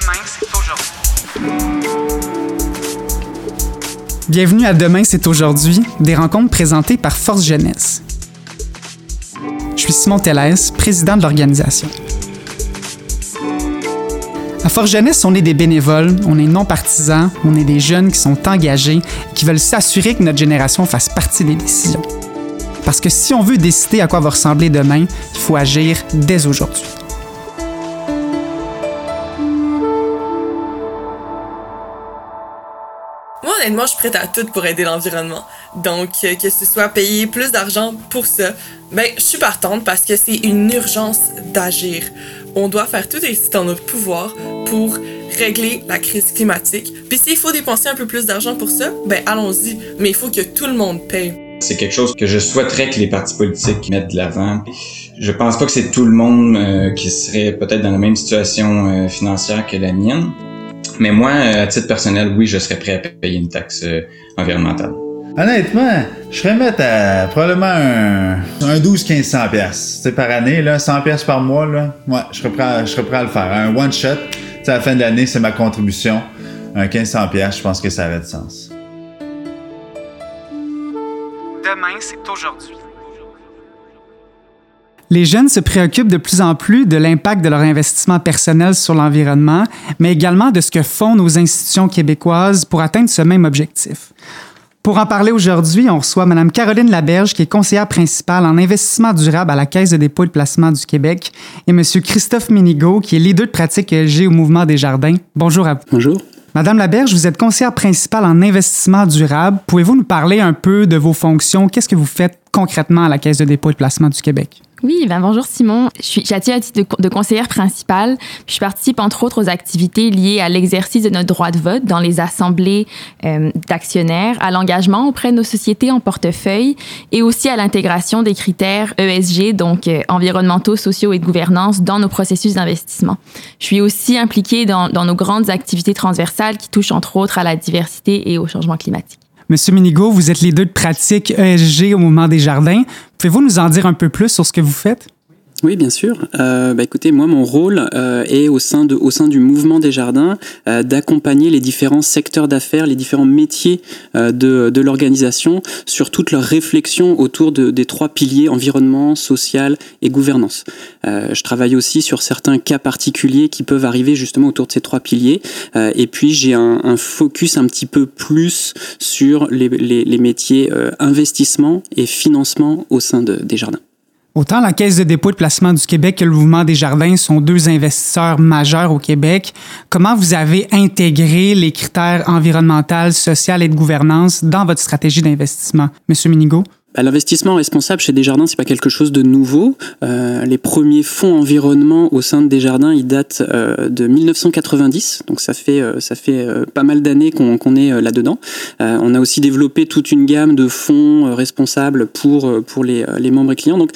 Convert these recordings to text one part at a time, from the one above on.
Demain, c'est aujourd'hui. Bienvenue à Demain, c'est aujourd'hui, des rencontres présentées par Force Jeunesse. Je suis Simon Tellès, président de l'organisation. À Force Jeunesse, on est des bénévoles, on est non partisans, on est des jeunes qui sont engagés et qui veulent s'assurer que notre génération fasse partie des décisions. Parce que si on veut décider à quoi va ressembler demain, il faut agir dès aujourd'hui. Honnêtement, je suis prête à tout pour aider l'environnement. Donc, euh, que ce soit payer plus d'argent pour ça, ben, je suis partante parce que c'est une urgence d'agir. On doit faire tout ce qui est en notre pouvoir pour régler la crise climatique. Puis s'il faut dépenser un peu plus d'argent pour ça, ben allons-y. Mais il faut que tout le monde paye. C'est quelque chose que je souhaiterais que les partis politiques mettent de l'avant. Je pense pas que c'est tout le monde euh, qui serait peut-être dans la même situation euh, financière que la mienne. Mais moi, euh, à titre personnel, oui, je serais prêt à payer une taxe environnementale. Honnêtement, je serais mettre à probablement un, un 12-1500 pièces. C'est par année, là, 100 pièces par mois, là. Ouais, je serais prêt à, je serais prêt à le faire. Un one shot, à la fin de l'année, c'est ma contribution. Un 1500 pièces, je pense que ça aurait du sens. Demain, c'est aujourd'hui. Les jeunes se préoccupent de plus en plus de l'impact de leur investissement personnel sur l'environnement, mais également de ce que font nos institutions québécoises pour atteindre ce même objectif. Pour en parler aujourd'hui, on reçoit Mme Caroline Laberge, qui est conseillère principale en investissement durable à la Caisse de dépôt et de placement du Québec, et M. Christophe Minigo, qui est leader de pratique ESG au Mouvement des Jardins. Bonjour à vous. Bonjour. Madame Laberge, vous êtes conseillère principale en investissement durable. Pouvez-vous nous parler un peu de vos fonctions? Qu'est-ce que vous faites concrètement à la Caisse de dépôt et de placement du Québec? Oui, ben bonjour Simon. Je suis j'attire à titre de, conseillère principale. je participe entre autres aux activités liées à l'exercice de notre droit de vote dans les assemblées euh, d'actionnaires, à l'engagement auprès de nos sociétés en portefeuille et aussi à l'intégration des critères ESG, donc euh, environnementaux, sociaux et de gouvernance, dans nos processus d'investissement. Je suis aussi impliquée dans, dans nos grandes activités transversales qui touchent entre autres à la diversité et au changement climatique. Monsieur Minigo, vous êtes leader de pratique ESG au Mouvement des Jardins. Pouvez-vous nous en dire un peu plus sur ce que vous faites? Oui, bien sûr. Euh, bah, écoutez, moi, mon rôle euh, est au sein, du mouvement des jardins euh, d'accompagner les différents secteurs d'affaires, les différents métiers euh, de, l'organisation sur toute leur réflexion autour de, des trois piliers environnement, social et gouvernance. Je travaille aussi sur certains cas particuliers qui peuvent arriver justement autour de ces trois piliers. Et puis, j'ai un, focus un petit peu plus sur les, métiers investissement et financement au sein de, des jardins. Autant la Caisse de dépôt et de placement du Québec que le Mouvement des Jardins sont deux investisseurs majeurs au Québec. Comment vous avez intégré les critères environnementaux, sociaux et de gouvernance dans votre stratégie d'investissement? Monsieur Minigo? Bah, l'investissement responsable chez Desjardins, c'est pas quelque chose de nouveau. Euh, les premiers fonds environnement au sein de Desjardins, ils datent euh, de 1990, donc ça fait euh, ça fait euh, pas mal d'années qu'on qu'on est euh, là-dedans. on a aussi développé toute une gamme de fonds responsables pour pour les, les membres et clients. Donc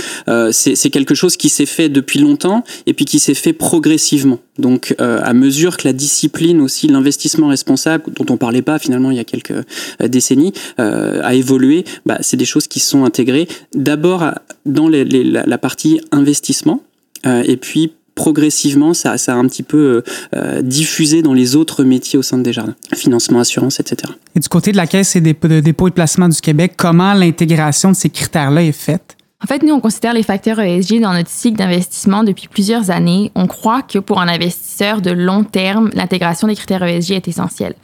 c'est quelque chose qui s'est fait depuis longtemps et puis qui s'est fait progressivement. Donc, euh, à mesure que la discipline aussi, l'investissement responsable, dont on parlait pas finalement il y a quelques euh, décennies, euh, a évolué, bah, c'est des choses qui intégrées d'abord dans les, les, la, la, partie investissement, et puis progressivement, ça, ça a un petit peu euh, diffusé dans les autres métiers au sein des jardins, financement, assurance, etc. Et du côté de la Caisse et des de dépôt et de placement du Québec, comment l'intégration de ces critères-là est faite? En fait, nous, on considère les facteurs ESG dans notre cycle d'investissement depuis plusieurs années. On croit que pour un investisseur de long terme, l'intégration des critères ESG est essentielle.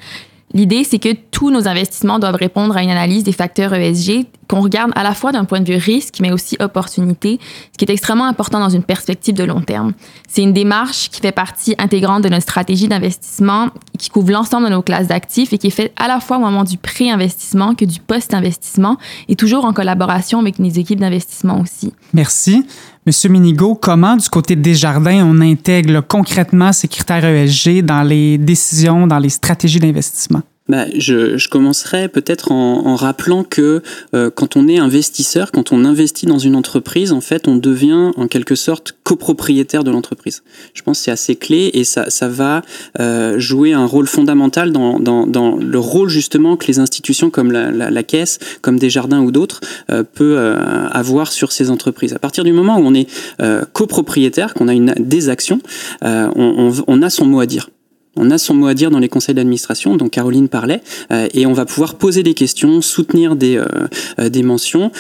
L'idée, c'est que tous nos investissements doivent répondre à une analyse des facteurs ESG qu'on regarde à la fois d'un point de vue risque, mais aussi opportunité, ce qui est extrêmement important dans une perspective de long terme. C'est une démarche qui fait partie intégrante de notre stratégie d'investissement, qui couvre l'ensemble de nos classes d'actifs et qui est faite à la fois au moment du pré-investissement que du post-investissement et toujours en collaboration avec nos équipes d'investissement aussi. Merci. Monsieur Minigo, comment du côté des jardins on intègre concrètement ces critères ESG dans les décisions, dans les stratégies d'investissement? Bah, je, je commencerai peut-être en, en, rappelant que euh, quand on est investisseur, quand on investit dans une entreprise, en fait, on devient en quelque sorte copropriétaire de l'entreprise. Je pense que c'est assez clé et ça, ça va euh, jouer un rôle fondamental dans, dans, dans, le rôle justement que les institutions comme la, la, la Caisse, comme des jardins ou d'autres, euh, peut euh, avoir sur ces entreprises. À partir du moment où on est euh, copropriétaire, qu'on a une, des actions, euh, on, on, on a son mot à dire. On a son mot à dire dans les conseils d'administration, dont Caroline parlait, euh, et on va pouvoir poser des questions, soutenir des, euh, des mentions.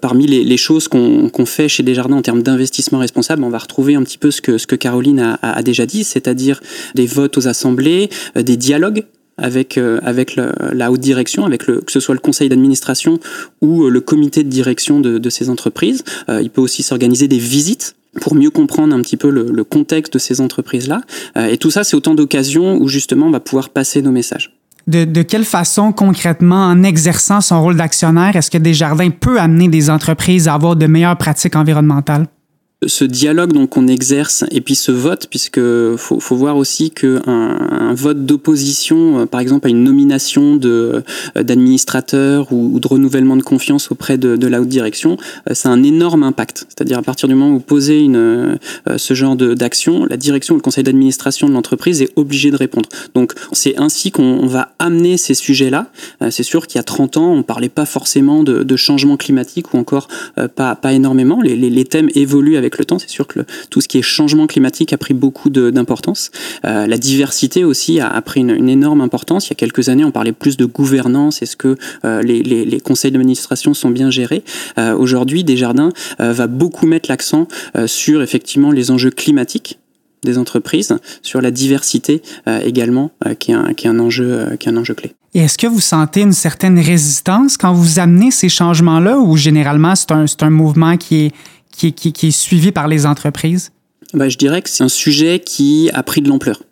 parmi les, les choses qu'on fait chez Desjardins en termes d'investissement responsable, on va retrouver un petit peu ce que, ce que Caroline a, a déjà dit, c'est-à-dire des votes aux assemblées, des dialogues avec avec le, la haute direction, avec le que ce soit le conseil d'administration ou le comité de direction de, de ces entreprises. il peut aussi s'organiser des visites pour mieux comprendre un petit peu le, contexte de ces entreprises-là. Euh, et tout ça, c'est autant d'occasions où justement on va pouvoir passer nos messages. De, quelle façon, concrètement, en exerçant son rôle d'actionnaire, est-ce que Desjardins peut amener des entreprises à avoir de meilleures pratiques environnementales? Ce dialogue donc qu'on exerce et puis ce vote puisque faut, faut voir aussi que un, vote d'opposition euh, par exemple à une nomination de euh, d'administrateur ou, de renouvellement de confiance auprès de, de la haute direction euh, ça a un énorme impact. C'est-à-dire à partir du moment où vous posez une ce genre d'action la direction ou le conseil d'administration de l'entreprise est obligé de répondre. Donc c'est ainsi qu'on va amener ces sujets là c'est sûr qu'il y a 30 ans on parlait pas forcément de, de changement climatique ou encore pas pas énormément. Les, les, les thèmes évoluent avec avec le temps. C'est sûr que tout ce qui est changement climatique a pris beaucoup d'importance. Euh, la diversité aussi a, pris une, énorme importance. Il y a quelques années, on parlait plus de gouvernance. Est-ce que euh, les, conseils d'administration sont bien gérés euh, Aujourd'hui, Desjardins va beaucoup mettre l'accent sur effectivement les enjeux climatiques des entreprises, sur la diversité également, qui, est un, enjeu, qui est un enjeu clé. Et est-ce que vous sentez une certaine résistance quand vous amenez ces changements-là ou généralement c'est un mouvement qui est qui, qui, qui est suivi par les entreprises? Bah, je dirais que c'est un sujet qui a pris de l'ampleur.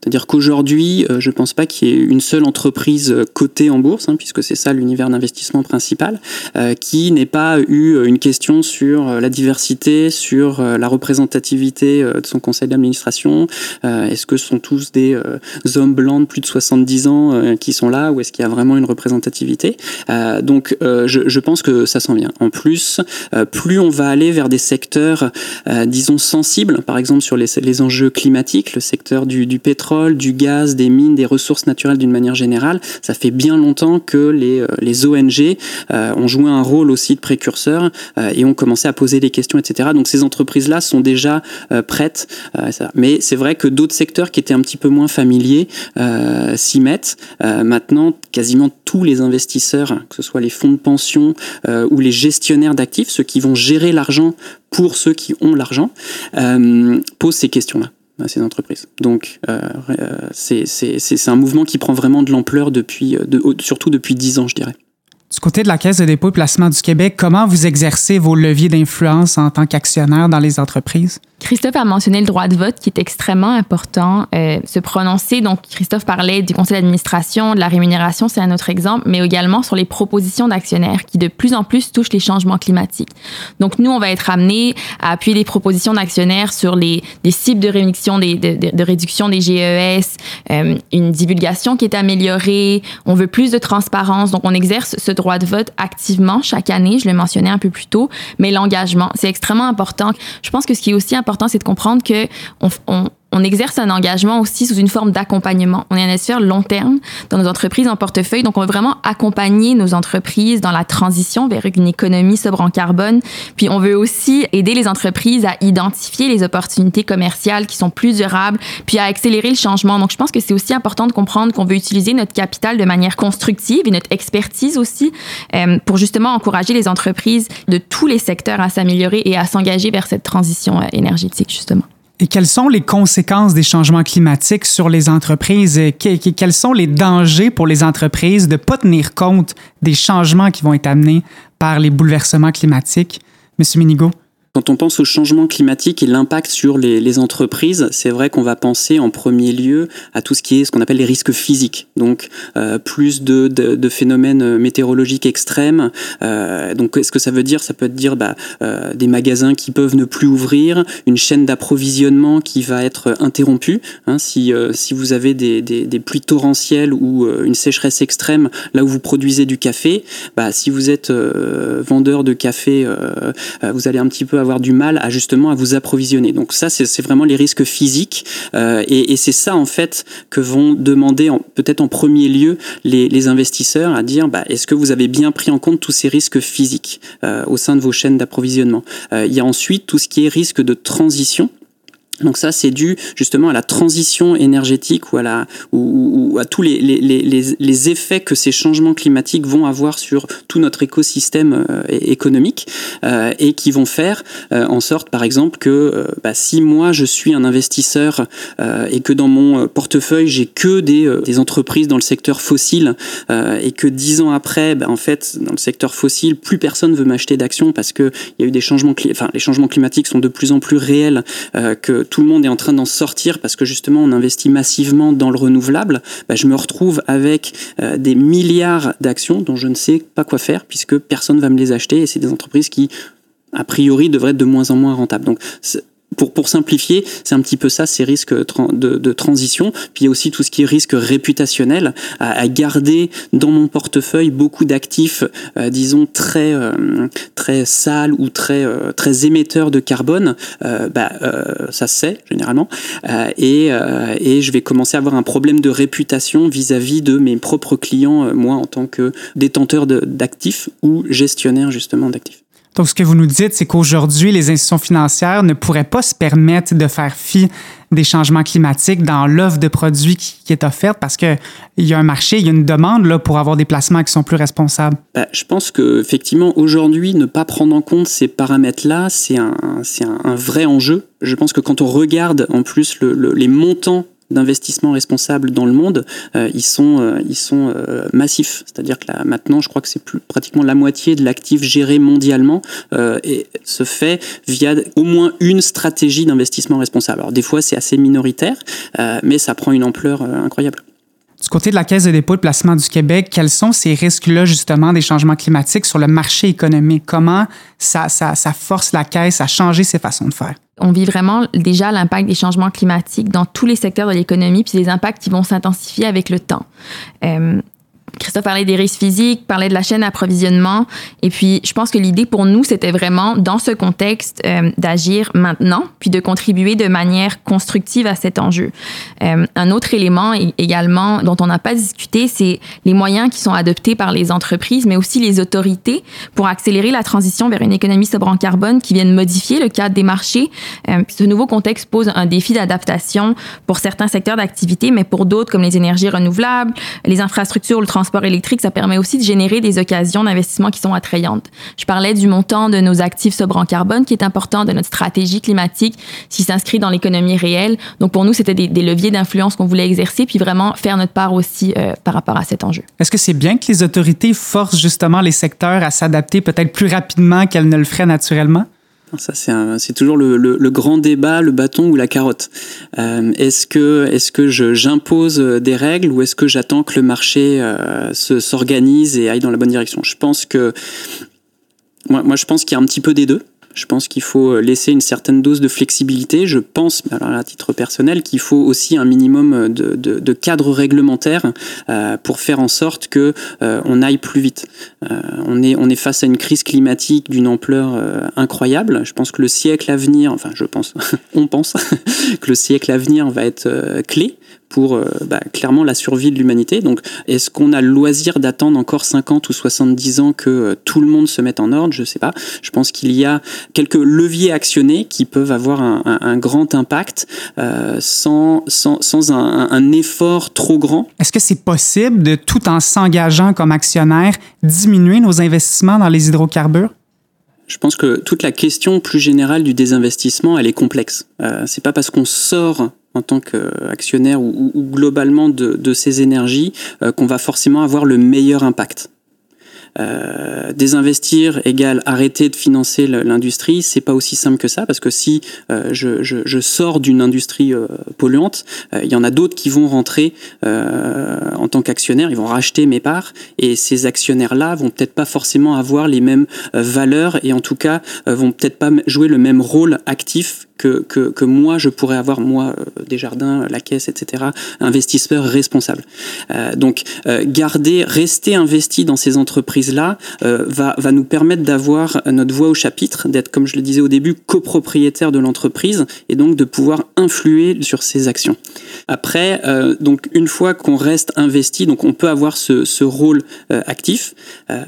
C'est-à-dire qu'aujourd'hui, euh, je ne pense pas qu'il y ait une seule entreprise euh, cotée en bourse, hein, puisque c'est ça l'univers d'investissement principal, euh, qui n'ait pas eu une question sur la diversité, sur la représentativité de son conseil d'administration. est-ce que ce sont tous des hommes blancs de plus de 70 ans qui sont là, ou est-ce qu'il y a vraiment une représentativité? Donc, je, pense que ça s'en vient. En plus, plus on va aller vers des secteurs, disons, sensibles, par exemple sur les, enjeux climatiques, le secteur du pétrole, du gaz, des mines, des ressources naturelles d'une manière générale. Ça fait bien longtemps que les, euh, les ONG euh, ont joué un rôle aussi de précurseur euh, et ont commencé à poser des questions, etc. Donc ces entreprises-là sont déjà prêtes. Mais c'est vrai que d'autres secteurs qui étaient un petit peu moins familiers s'y mettent. maintenant, quasiment tous les investisseurs, que ce soit les fonds de pension ou les gestionnaires d'actifs, ceux qui vont gérer l'argent pour ceux qui ont l'argent, posent ces questions-là à ces entreprises. Donc, euh, euh c'est un mouvement qui prend vraiment de l'ampleur depuis, euh, surtout depuis dix ans, je dirais. Du côté de la Caisse de dépôt et placement du Québec, comment vous exercez vos leviers d'influence en tant qu'actionnaire dans les entreprises? Christophe a mentionné le droit de vote qui est extrêmement important. Euh, se prononcer, donc Christophe parlait du conseil d'administration, de la rémunération, c'est un autre exemple, mais également sur les propositions d'actionnaires qui de plus en plus touchent les changements climatiques. Donc nous, on va être amenés à appuyer les propositions d'actionnaires sur les, des cibles de réduction des, de, de, réduction des GES, euh, une divulgation qui est améliorée, on veut plus de transparence, donc on exerce ce droit de vote activement chaque année, je le mentionnais un peu plus tôt, mais l'engagement, c'est extrêmement important. Je pense que ce qui est aussi important important, c'est de comprendre que on, on, on exerce un engagement aussi sous une forme d'accompagnement. On est un investisseur long terme dans nos entreprises en portefeuille, donc on veut vraiment accompagner nos entreprises dans la transition vers une économie sobre en carbone. Puis on veut aussi aider les entreprises à identifier les opportunités commerciales qui sont plus durables, puis à accélérer le changement. Donc je pense que c'est aussi important de comprendre qu'on veut utiliser notre capital de manière constructive et notre expertise aussi euh, pour justement encourager les entreprises de tous les secteurs à s'améliorer et à s'engager vers cette transition euh, énergétique justement. Et quelles sont les conséquences des changements climatiques sur les entreprises? quels sont les dangers pour les entreprises de ne pas tenir compte des changements qui vont être amenés par les bouleversements climatiques? Monsieur Minigo? Quand on pense au changement climatique et l'impact sur les, entreprises, c'est vrai qu'on va penser en premier lieu à tout ce qui est ce qu'on appelle les risques physiques. Donc euh, plus de, phénomènes météorologiques extrêmes. Euh, donc est-ce que ça veut dire? Ça peut dire bah, euh, des magasins qui peuvent ne plus ouvrir, une chaîne d'approvisionnement qui va être interrompue. Hein, si, euh, si vous avez des, pluies torrentielles ou une sécheresse extrême là où vous produisez du café, bah, si vous êtes vendeur de café, vous allez un petit peu avoir avoir du mal à justement à vous approvisionner. Donc ça, c'est vraiment les risques physiques euh, et, c'est ça en fait que vont demander peut-être en premier lieu les, les, investisseurs à dire bah, est-ce que vous avez bien pris en compte tous ces risques physiques euh, au sein de vos chaînes d'approvisionnement? Euh, il y a ensuite tout ce qui est risque de transition. Donc ça, c'est dû justement à la transition énergétique ou à, la, ou, ou à tous les, les, les, les, effets que ces changements climatiques vont avoir sur tout notre écosystème euh, économique euh, et qui vont faire euh, en sorte, par exemple, que euh, bah, si moi je suis un investisseur euh, et que dans mon portefeuille j'ai que des, des, entreprises dans le secteur fossile et que dix ans après, bah, en fait, dans le secteur fossile, plus personne veut m'acheter d'actions parce que il y a eu des changements, enfin les changements climatiques sont de plus en plus réels que tout le monde est en train d'en sortir parce que justement on investit massivement dans le renouvelable, bah, je me retrouve avec euh, des milliards d'actions dont je ne sais pas quoi faire puisque personne va me les acheter et c'est des entreprises qui a priori devraient être de moins en moins rentables. Donc pour, pour simplifier, c'est un petit peu ça, ces risques de, de, transition. Puis il y a aussi tout ce qui est risque réputationnel, à, à garder dans mon portefeuille beaucoup d'actifs, euh, disons, très, euh, très sales ou très, euh, très émetteurs de carbone. Euh, bah, euh, ça se sait, généralement. et, et je vais commencer à avoir un problème de réputation vis-à-vis -vis de mes propres clients, moi, en tant que détenteur d'actifs ou gestionnaire, justement, d'actifs. Donc, ce que vous nous dites, c'est qu'aujourd'hui, les institutions financières ne pourraient pas se permettre de faire fi des changements climatiques dans l'offre de produits qui, est offerte parce qu'il y a un marché, il y a une demande là, pour avoir des placements qui sont plus responsables. Ben, je pense qu'effectivement, aujourd'hui, ne pas prendre en compte ces paramètres-là, c'est un, un, un, vrai enjeu. Je pense que quand on regarde en plus le, le, les montants d'investissement responsable dans le monde, euh, ils sont, euh, ils sont euh, massifs. C'est-à-dire que là, maintenant, je crois que c'est plus pratiquement la moitié de l'actif géré mondialement euh, et se fait via au moins une stratégie d'investissement responsable. Alors des fois, c'est assez minoritaire, euh, mais ça prend une ampleur euh, incroyable. Du côté de la Caisse de dépôt et de placement du Québec, quels sont ces risques-là, justement, des changements climatiques sur le marché économique? Comment ça, ça, ça force la Caisse à changer ses façons de faire? On vit vraiment déjà l'impact des changements climatiques dans tous les secteurs de l'économie, puis des impacts qui vont s'intensifier avec le temps. Euh, Christophe parlait des risques physiques, parlait de la chaîne d'approvisionnement. Et puis, je pense que l'idée pour nous, c'était vraiment, dans ce contexte, euh, d'agir maintenant, puis de contribuer de manière constructive à cet enjeu. Euh, un autre élément également dont on n'a pas discuté, c'est les moyens qui sont adoptés par les entreprises, mais aussi les autorités pour accélérer la transition vers une économie sobre en carbone qui viennent modifier le cadre des marchés. Euh, ce nouveau contexte pose un défi d'adaptation pour certains secteurs d'activité, mais pour d'autres, comme les énergies renouvelables, les infrastructures, le transport électrique, ça permet aussi de générer des occasions d'investissement qui sont attrayantes. Je parlais du montant de nos actifs sobres en carbone qui est important de notre stratégie climatique, qui s'inscrit dans l'économie réelle. Donc pour nous, c'était des, des, leviers d'influence qu'on voulait exercer, puis vraiment faire notre part aussi euh, par rapport à cet enjeu. Est-ce que c'est bien que les autorités forcent justement les secteurs à s'adapter peut-être plus rapidement qu'elles ne le feraient naturellement? Ça, c'est toujours le, le, le, grand débat, le bâton ou la carotte. Euh, est-ce que, est -ce que j'impose des règles ou est-ce que j'attends que le marché euh, s'organise et aille dans la bonne direction? Je pense que. Moi je pense qu'il y a un petit peu des deux. Je pense qu'il faut laisser une certaine dose de flexibilité. Je pense, alors à titre personnel, qu'il faut aussi un minimum de, de, de cadre réglementaire euh, pour faire en sorte que euh, on aille plus vite. Euh, on est on est face à une crise climatique d'une ampleur euh, incroyable. Je pense que le siècle à venir, enfin je pense, on pense que le siècle à venir va être euh, clé pour euh, bah, clairement la survie de l'humanité. Donc, est-ce qu'on a le loisir d'attendre encore 50 ou 70 ans que euh, tout le monde se mette en ordre? Je sais pas. Je pense qu'il y a quelques leviers actionnés qui peuvent avoir un, grand impact euh, sans, sans, sans un, un, effort trop grand. Est-ce que c'est possible de, tout en s'engageant comme actionnaire, diminuer nos investissements dans les hydrocarbures? Je pense que toute la question plus générale du désinvestissement, elle est complexe. Euh, c'est pas parce qu'on sort en tant qu'actionnaire ou, ou, globalement de, de ces énergies euh, qu'on va forcément avoir le meilleur impact. Euh, désinvestir égale arrêter de financer l'industrie, c'est pas aussi simple que ça parce que si euh, je, je, je, sors d'une industrie euh, polluante, euh, il y en a d'autres qui vont rentrer euh, en tant qu'actionnaires, ils vont racheter mes parts et ces actionnaires-là vont peut-être pas forcément avoir les mêmes euh, valeurs et en tout cas vont peut-être pas jouer le même rôle actif que, que, que, moi je pourrais avoir, moi, euh, Desjardins, la caisse, etc., investisseur responsable. Euh, donc, euh, garder, rester investi dans ces entreprises-là euh, va, va nous permettre d'avoir notre voix au chapitre, d'être, comme je le disais au début, copropriétaire de l'entreprise et donc de pouvoir influer sur ses actions. Après, euh, donc, une fois qu'on reste investi, donc on peut avoir ce, ce rôle actif.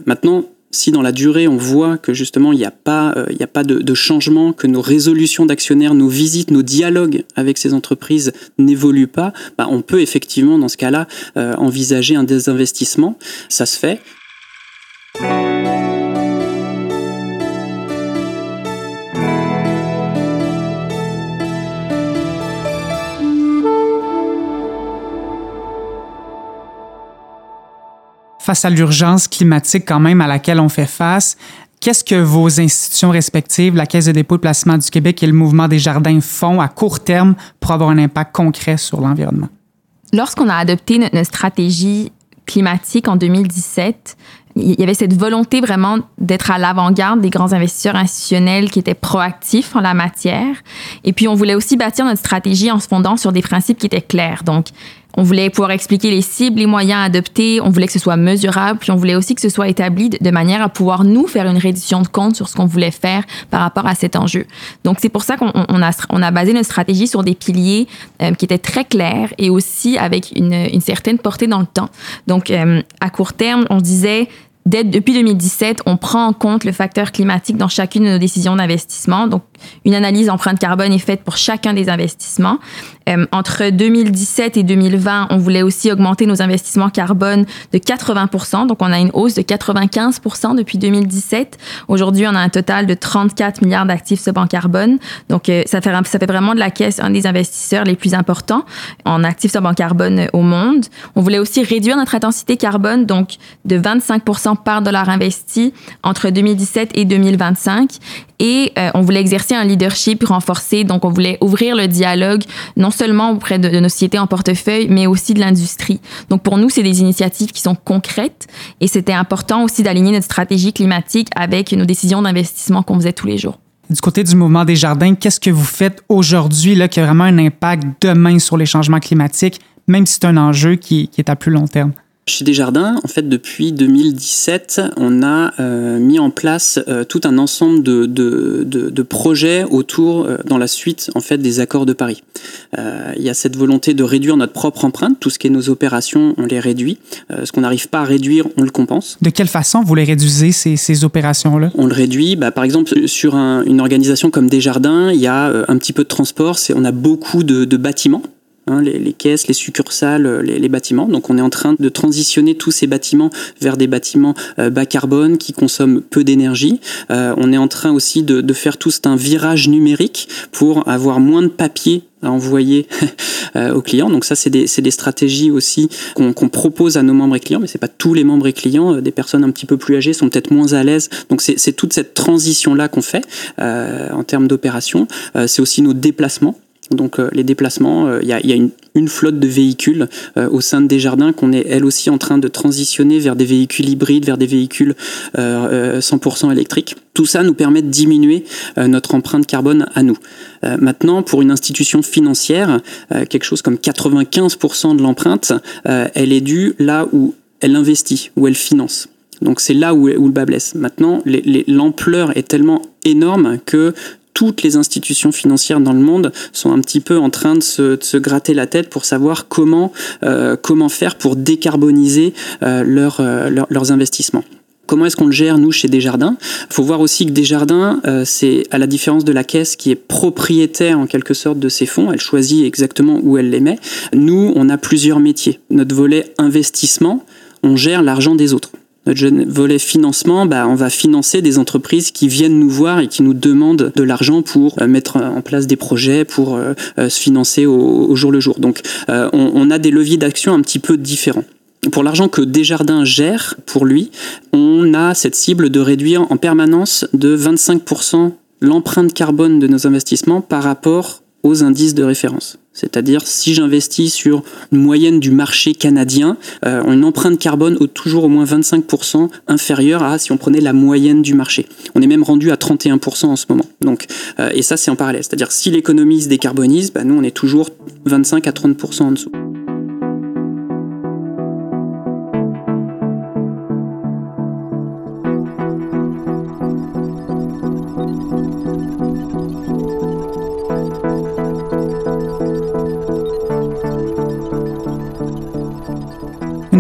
maintenant, si dans la durée on voit que justement il n'y a pas, euh, a pas de, changement, que nos résolutions d'actionnaires, nos visites, nos dialogues avec ces entreprises n'évoluent pas, bah, on peut effectivement dans ce cas-là euh, envisager un désinvestissement. Ça se fait. Face à l'urgence climatique quand même à laquelle on fait face, qu'est-ce que vos institutions respectives, la Caisse de dépôt et de placement du Québec et le Mouvement des jardins font à court terme pour avoir un impact concret sur l'environnement? Lorsqu'on a adopté notre stratégie climatique en 2017, il y avait cette volonté vraiment d'être à l'avant-garde des grands investisseurs institutionnels qui étaient proactifs en la matière. Et puis, on voulait aussi bâtir notre stratégie en se fondant sur des principes qui étaient clairs. Donc, on voulait pouvoir expliquer les cibles, les moyens adoptés, on voulait que ce soit mesurable, puis on voulait aussi que ce soit établi de manière à pouvoir nous faire une réduction de compte sur ce qu'on voulait faire par rapport à cet enjeu. Donc c'est pour ça qu'on a, basé notre stratégie sur des piliers euh, qui étaient très clairs et aussi avec une, une certaine portée dans le temps. Donc euh, à court terme, on disait depuis 2017, on prend en compte le facteur climatique dans chacune de nos décisions d'investissement. Donc, une analyse empreinte carbone est faite pour chacun des investissements. Euh, entre 2017 et 2020, on voulait aussi augmenter nos investissements carbone de 80 Donc, on a une hausse de 95 depuis 2017. Aujourd'hui, on a un total de 34 milliards d'actifs sub en carbone. Donc, euh, ça, fait, vraiment de la caisse un des investisseurs les plus importants en actifs sub en carbone au monde. On voulait aussi réduire notre intensité carbone, donc de 25 par dollar investi entre 2017 et 2025. Et euh, on voulait exercer un leadership renforcé, donc on voulait ouvrir le dialogue non seulement auprès de, nos sociétés en portefeuille, mais aussi de l'industrie. Donc pour nous, c'est des initiatives qui sont concrètes et c'était important aussi d'aligner notre stratégie climatique avec nos décisions d'investissement qu'on faisait tous les jours. Du côté du mouvement des jardins, qu'est-ce que vous faites aujourd'hui qui a vraiment un impact demain sur les changements climatiques, même si c'est un enjeu qui est à plus long terme? Chez Desjardins, en fait, depuis 2017, on a euh, mis en place euh, tout un ensemble de, de, de, projets autour, euh, dans la suite, en fait, des accords de Paris. il y a cette volonté de réduire notre propre empreinte. Tout ce qui est nos opérations, on les réduit. ce qu'on n'arrive pas à réduire, on le compense. De quelle façon vous les réduisez, ces, ces opérations-là? On le réduit. Bah, par exemple, sur une organisation comme Desjardins, il y a un petit peu de transport. On a beaucoup de, de bâtiments Hein, les, caisses, les succursales, euh, les, bâtiments. Donc on est en train de transitionner tous ces bâtiments vers des bâtiments euh, bas carbone qui consomment peu d'énergie. Euh, on est en train aussi de, faire tout un virage numérique pour avoir moins de papier à envoyer aux clients. Donc ça, c'est des, stratégies aussi qu'on propose à nos membres et clients, mais c'est pas tous les membres et clients. Des personnes un petit peu plus âgées sont peut-être moins à l'aise. Donc c'est toute cette transition-là qu'on fait en termes d'opération. c'est aussi nos déplacements. Donc euh, les déplacements, euh, il y, a, une, flotte de véhicules euh, au sein de Desjardins qu'on est elle aussi en train de transitionner vers des véhicules hybrides, vers des véhicules 100% électriques. Tout ça nous permet de diminuer notre empreinte carbone à nous. maintenant, pour une institution financière, quelque chose comme 95% de l'empreinte, elle est due là où elle investit, où elle finance. Donc c'est là où, où, le bas blesse. Maintenant, l'ampleur est tellement énorme que toutes les institutions financières dans le monde sont un petit peu en train de se, gratter la tête pour savoir comment, euh, comment faire pour décarboniser euh, euh, leurs investissements. Comment est-ce qu'on le gère, nous, chez Desjardins? Il faut voir aussi que Desjardins, c'est à la différence de la caisse qui est propriétaire en quelque sorte de ses fonds, elle choisit exactement où elle les met. Nous, on a plusieurs métiers. Notre volet investissement, on gère l'argent des autres. Notre volet financement, bah, on va financer des entreprises qui viennent nous voir et qui nous demandent de l'argent pour euh, mettre en place des projets, pour euh, euh, se financer au, jour le jour. Donc on, on a des leviers d'action un petit peu différents. Pour l'argent que Desjardins gère pour lui, on a cette cible de réduire en permanence de 25% l'empreinte carbone de nos investissements par rapport aux indices de référence. C'est-à-dire si j'investis sur une moyenne du marché canadien, euh, une empreinte carbone au, toujours au moins 25% inférieure à si on prenait la moyenne du marché. On est même rendu à 31% en ce moment. Donc, euh, et ça c'est en parallèle. C'est-à-dire si l'économie se décarbonise, bah, nous on est toujours 25 à 30% en dessous.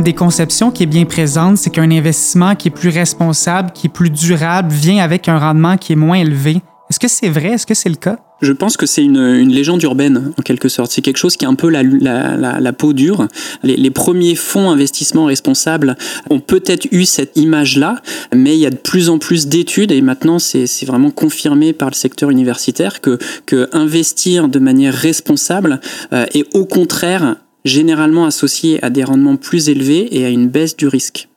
Des conceptions qui est bien présente, c'est qu'un investissement qui est plus responsable, qui est plus durable, vient avec un rendement qui est moins élevé. Est-ce que c'est vrai? Est-ce que c'est le cas? Je pense que c'est une, légende urbaine, en quelque sorte. C'est quelque chose qui est un peu la, peau dure. Les, premiers fonds investissements responsables ont peut-être eu cette image-là, mais il y a de plus en plus d'études, et maintenant c'est vraiment confirmé par le secteur universitaire, que, que investir de manière responsable euh, est au contraire généralement associé à des rendements plus élevés et à une baisse du risque.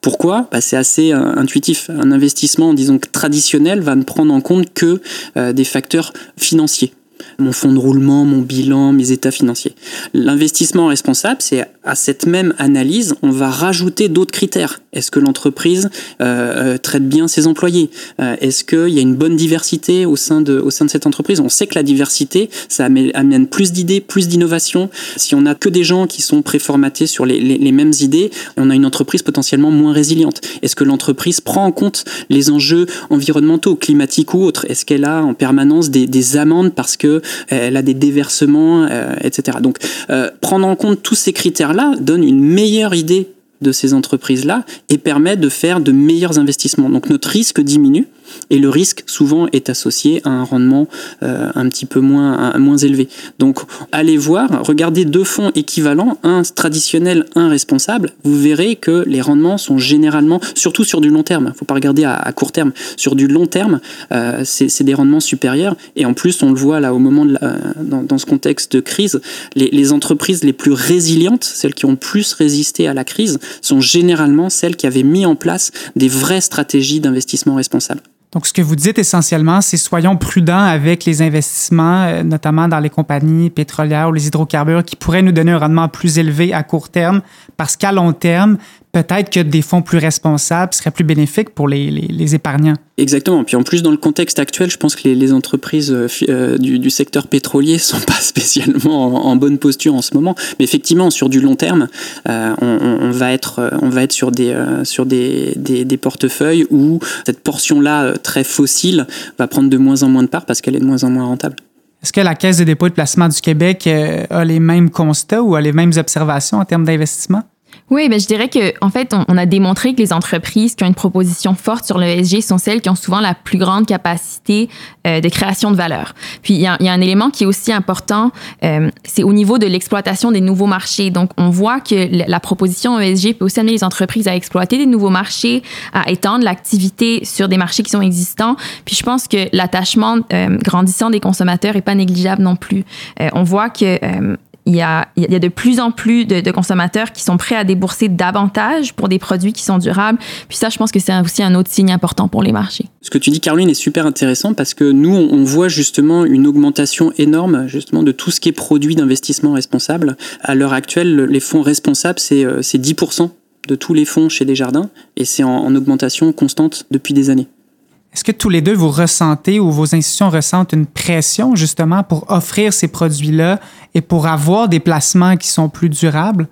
Pourquoi? Bah, C'est assez euh, intuitif. Un investissement, disons, traditionnel va ne prendre en compte que euh, des facteurs financiers mon fonds de roulement, mon bilan, mes états financiers. L'investissement responsable, c'est à cette même analyse, on va rajouter d'autres critères. Est-ce que l'entreprise euh, euh traite bien ses employés? Euh, Est-ce qu'il y a une bonne diversité au sein, de, au sein de cette entreprise? On sait que la diversité, ça amène plus d'idées, plus d'innovation. Si on n'a que des gens qui sont préformatés sur les, les, les, mêmes idées, on a une entreprise potentiellement moins résiliente. Est-ce que l'entreprise prend en compte les enjeux environnementaux, climatiques ou autres? Est-ce qu'elle a en permanence des, des amendes parce que elle a des déversements, euh, etc. Donc, euh, prendre en compte tous ces critères-là donne une meilleure idée de ces entreprises-là et permet de faire de meilleurs investissements. Donc notre risque diminue et le risque souvent est associé à un rendement euh, un petit peu moins, moins élevé. Donc allez voir, regardez deux fonds équivalents, un traditionnel, un responsable, vous verrez que les rendements sont généralement, surtout sur du long terme, il ne faut pas regarder à, court terme, sur du long terme, euh, c'est des rendements supérieurs et en plus on le voit là au moment de la, dans, dans, ce contexte de crise, les, les entreprises les plus résilientes, celles qui ont plus résisté à la crise, sont généralement celles qui avaient mis en place des vraies stratégies d'investissement responsable. Donc, ce que vous dites essentiellement, c'est soyons prudents avec les investissements, euh, notamment dans les compagnies pétrolières ou les hydrocarbures, qui pourraient nous donner un rendement plus élevé à court terme, parce qu'à long terme, peut-être que des fonds plus responsables seraient plus bénéfiques pour les, les, les, épargnants. Exactement. Puis en plus, dans le contexte actuel, je pense que les, les entreprises euh, du, du, secteur pétrolier sont pas spécialement en, en, bonne posture en ce moment. Mais effectivement, sur du long terme, euh, on, on, va être, on va être sur des, euh, sur des, des, des, portefeuilles où cette portion-là euh, très fossile va prendre de moins en moins de part parce qu'elle est de moins en moins rentable. Est-ce que la Caisse de dépôt et de placement du Québec euh, a les mêmes constats ou a les mêmes observations en termes d'investissement? Oui, ben je dirais que en fait, on, on, a démontré que les entreprises qui ont une proposition forte sur l'ESG sont celles qui ont souvent la plus grande capacité euh, de création de valeur. Puis il y, y, a un élément qui est aussi important, euh, c'est au niveau de l'exploitation des nouveaux marchés. Donc on voit que la proposition ESG peut aussi amener les entreprises à exploiter des nouveaux marchés, à étendre l'activité sur des marchés qui sont existants. Puis je pense que l'attachement euh, grandissant des consommateurs est pas négligeable non plus. Euh, on voit que il y, a, de plus en plus de, consommateurs qui sont prêts à débourser davantage pour des produits qui sont durables. Puis ça, je pense que c'est aussi un autre signe important pour les marchés. Ce que tu dis, Caroline, est super intéressant parce que nous, on voit justement une augmentation énorme justement de tout ce qui est produit d'investissement responsable. À l'heure actuelle, les fonds responsables, c'est 10% de tous les fonds chez Desjardins et c'est en augmentation constante depuis des années. Est-ce que tous les deux, vous ressentez ou vos institutions ressentent une pression justement pour offrir ces produits-là et pour avoir des placements qui sont plus durables?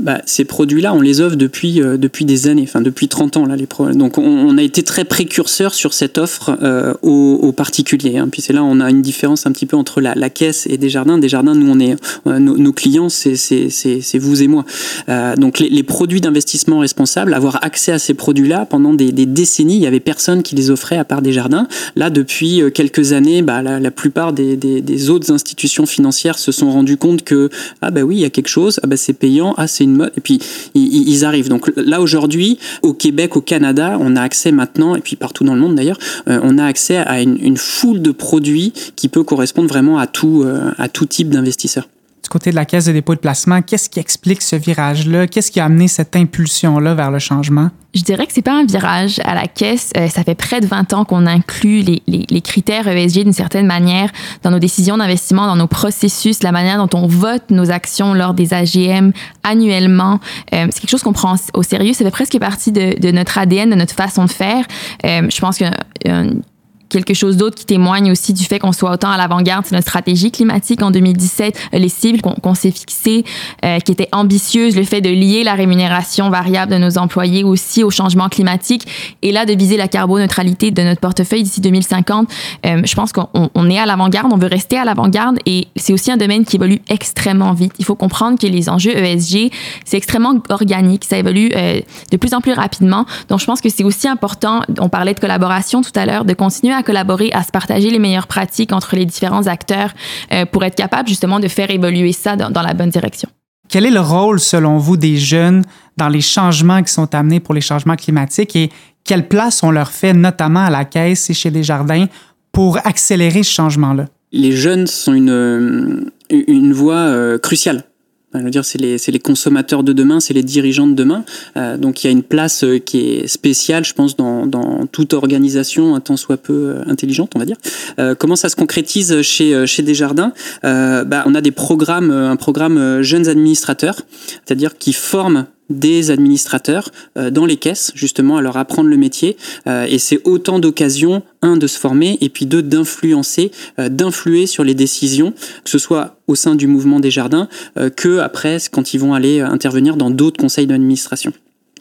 Bah, ces produits-là, on les offre depuis, euh, depuis des années, enfin depuis 30 ans. Là, les pro Donc on, on, a été très précurseur sur cette offre euh, aux, aux, particuliers. Hein. Puis c'est là on a une différence un petit peu entre la, la caisse et Desjardins. Desjardins, nous, on est, euh, nos, nos, clients, c'est vous et moi. Euh, donc les, les produits d'investissement responsable, avoir accès à ces produits-là pendant des, des, décennies, il y avait personne qui les offrait à part Desjardins. Là, depuis euh, quelques années, bah, la, la plupart des, des, des, autres institutions financières se sont rendues compte que ah bah oui, il y a quelque chose, ah bah c'est payant, ah c'est et puis ils, arrivent. Donc là aujourd'hui, au Québec, au Canada, on a accès maintenant, et puis partout dans le monde d'ailleurs, euh, on a accès à une, foule de produits qui peut correspondre vraiment à tout, euh, à tout type d'investisseurs du côté de la caisse de dépôt de placement, qu'est-ce qui explique ce virage-là? Qu'est-ce qui a amené cette impulsion-là vers le changement? Je dirais que c'est pas un virage à la caisse. Euh, ça fait près de 20 ans qu'on inclut les, critères ESG d'une certaine manière dans nos décisions d'investissement, dans nos processus, la manière dont on vote nos actions lors des AGM annuellement. Euh, c'est quelque chose qu'on prend au sérieux. Ça fait presque partie de, notre ADN, de notre façon de faire. Euh, je pense que quelque chose d'autre qui témoigne aussi du fait qu'on soit autant à l'avant-garde. C'est notre stratégie climatique en 2017, les cibles qu'on s'est fixées, qui étaient ambitieuses, le fait de lier la rémunération variable de nos employés aussi au changement climatique et là de viser la carboneutralité de notre portefeuille d'ici 2050. je pense qu'on est à l'avant-garde, on veut rester à l'avant-garde et c'est aussi un domaine qui évolue extrêmement vite. Il faut comprendre que les enjeux ESG, c'est extrêmement organique, ça évolue de plus en plus rapidement. Donc je pense que c'est aussi important, on parlait de collaboration tout à l'heure, de continuer à collaborer, à se partager les meilleures pratiques entre les différents acteurs euh, pour être capable justement de faire évoluer ça dans, dans la bonne direction. Quel est le rôle, selon vous, des jeunes dans les changements qui sont amenés pour les changements climatiques et quelle place on leur fait, notamment à la caisse et chez Desjardins, pour accélérer ce changement-là? Les jeunes sont une, une voie euh, cruciale je veux dire, c'est les, les, consommateurs de demain, c'est les dirigeants de demain. Euh, donc il y a une place euh, qui est spéciale, je pense, dans, dans toute organisation un tant soit peu euh, intelligente, on va dire. Euh, comment ça se concrétise chez, chez Desjardins? Bah, On a des programmes, un programme jeunes administrateurs, c'est-à-dire qui forment des administrateurs euh, dans les caisses, justement, à leur apprendre le métier. Euh, et c'est autant d'occasions, un, de se former, et puis deux, d'influencer, euh, d'influer sur les décisions, que ce soit au sein du mouvement des jardins, que après, quand ils vont aller intervenir dans d'autres conseils d'administration.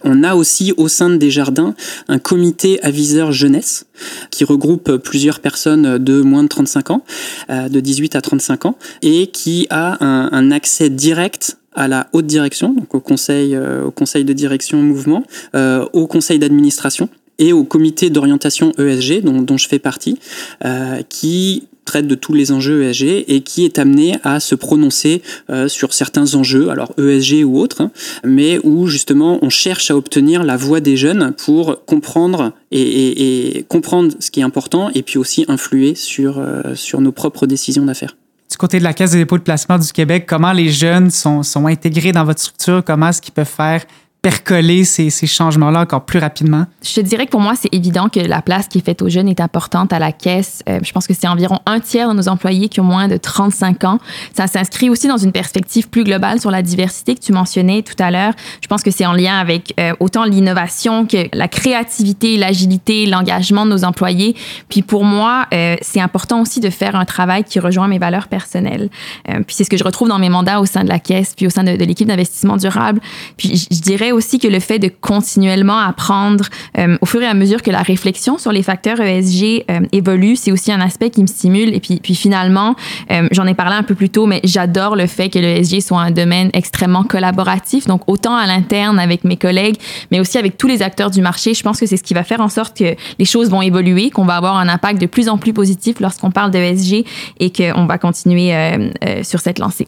On a aussi au sein des jardins un comité aviseur jeunesse qui regroupe plusieurs personnes de moins de 35 ans, de 18 à 35 ans, et qui a un, un accès direct à la haute direction, donc au conseil, euh, au conseil de direction mouvement, euh, au conseil d'administration et au comité d'orientation ESG dont, dont, je fais partie, euh, qui traite de tous les enjeux ESG et qui est amené à se prononcer euh, sur certains enjeux, alors ESG ou autres, hein, mais où justement on cherche à obtenir la voix des jeunes pour comprendre et, et, et comprendre ce qui est important et puis aussi influer sur, euh, sur nos propres décisions d'affaires du côté de la Caisse de dépôt de placement du Québec, comment les jeunes sont, sont intégrés dans votre structure, comment est-ce qu'ils peuvent faire percoler ces, ces changements-là encore plus rapidement? Je te dirais que pour moi, c'est évident que la place qui est faite aux jeunes est importante à la caisse. Euh, je pense que c'est environ un tiers de nos employés qui ont moins de 35 ans. Ça s'inscrit aussi dans une perspective plus globale sur la diversité que tu mentionnais tout à l'heure. Je pense que c'est en lien avec euh, autant l'innovation que la créativité, l'agilité, l'engagement de nos employés. Puis pour moi, euh, c'est important aussi de faire un travail qui rejoint mes valeurs personnelles. Puis c'est ce que je retrouve dans mes mandats au sein de la caisse, puis au sein de, de l'équipe d'investissement durable. Puis je, je dirais aussi que le fait de continuellement apprendre euh, au fur et à mesure que la réflexion sur les facteurs ESG euh, évolue, c'est aussi un aspect qui me stimule. Et puis, puis finalement, euh, j'en ai parlé un peu plus tôt, mais j'adore le fait que l'ESG soit un domaine extrêmement collaboratif, donc autant à l'interne avec mes collègues, mais aussi avec tous les acteurs du marché. Je pense que c'est ce qui va faire en sorte que les choses vont évoluer, qu'on va avoir un impact de plus en plus positif lorsqu'on parle d'ESG et qu'on va continuer euh, euh, sur cette lancée.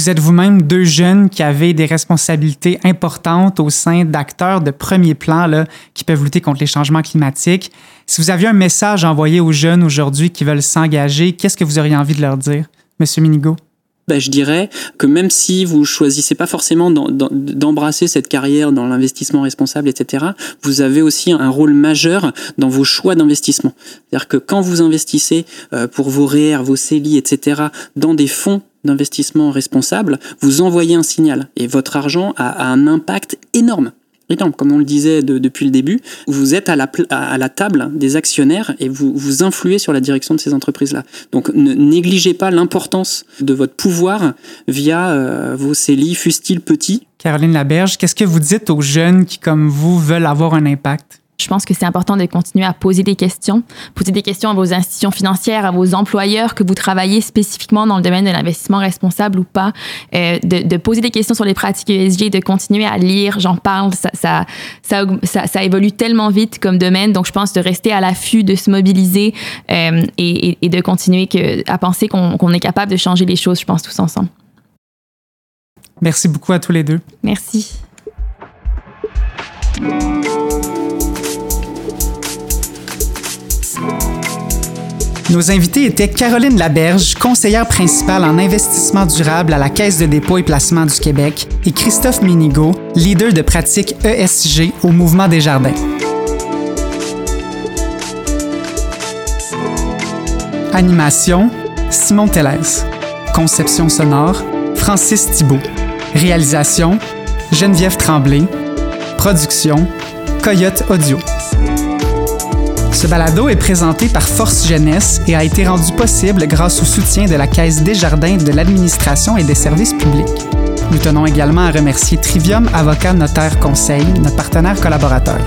Vous êtes vous-même deux jeunes qui avaient des responsabilités importantes au sein d'acteurs de premier plan là, qui peuvent lutter contre les changements climatiques. Si vous aviez un message à envoyer aux jeunes aujourd'hui qui veulent s'engager, qu'est-ce que vous auriez envie de leur dire, Monsieur Minigo? Ben, je dirais que même si vous choisissez pas forcément d'embrasser cette carrière dans l'investissement responsable, etc., vous avez aussi un rôle majeur dans vos choix d'investissement. C'est-à-dire que quand vous investissez euh, pour vos REER, vos CELI, etc., dans des fonds d'investissement responsable, vous envoyez un signal et votre argent a, un impact énorme. énorme. Comme on le disait de, depuis le début, vous êtes à la, à la table des actionnaires et vous, vous influez sur la direction de ces entreprises-là. Donc ne négligez pas l'importance de votre pouvoir via euh, vos CELI, fussent-ils petits. Caroline Laberge, qu'est-ce que vous dites aux jeunes qui, comme vous, veulent avoir un impact? Je pense que c'est important de continuer à poser des questions, poser des questions à vos institutions financières, à vos employeurs, que vous travaillez spécifiquement dans le domaine de l'investissement responsable ou pas, euh, de, de, poser des questions sur les pratiques ESG, de continuer à lire. J'en parle, ça, ça, ça, ça, ça évolue tellement vite comme domaine, donc je pense de rester à l'affût, de se mobiliser euh, et, et, de continuer que, à penser qu'on qu est capable de changer les choses, je pense, tous ensemble. Merci beaucoup à tous les deux. Merci. Nos invités étaient Caroline Laberge, conseillère principale en investissement durable à la Caisse de dépôt et placement du Québec, et Christophe Minigo, leader de pratique ESG au Mouvement des Jardins. Animation, Simon Tellez. conception sonore, Francis Thibault. Réalisation, Geneviève Tremblay. Production, Coyote Audio. Ce balado est présenté par Force Jeunesse et a été rendu possible grâce au soutien de la Caisse Desjardins de l'administration et des services publics. Nous tenons également à remercier Trivium Avocat Notaire Conseil, notre partenaire collaborateur.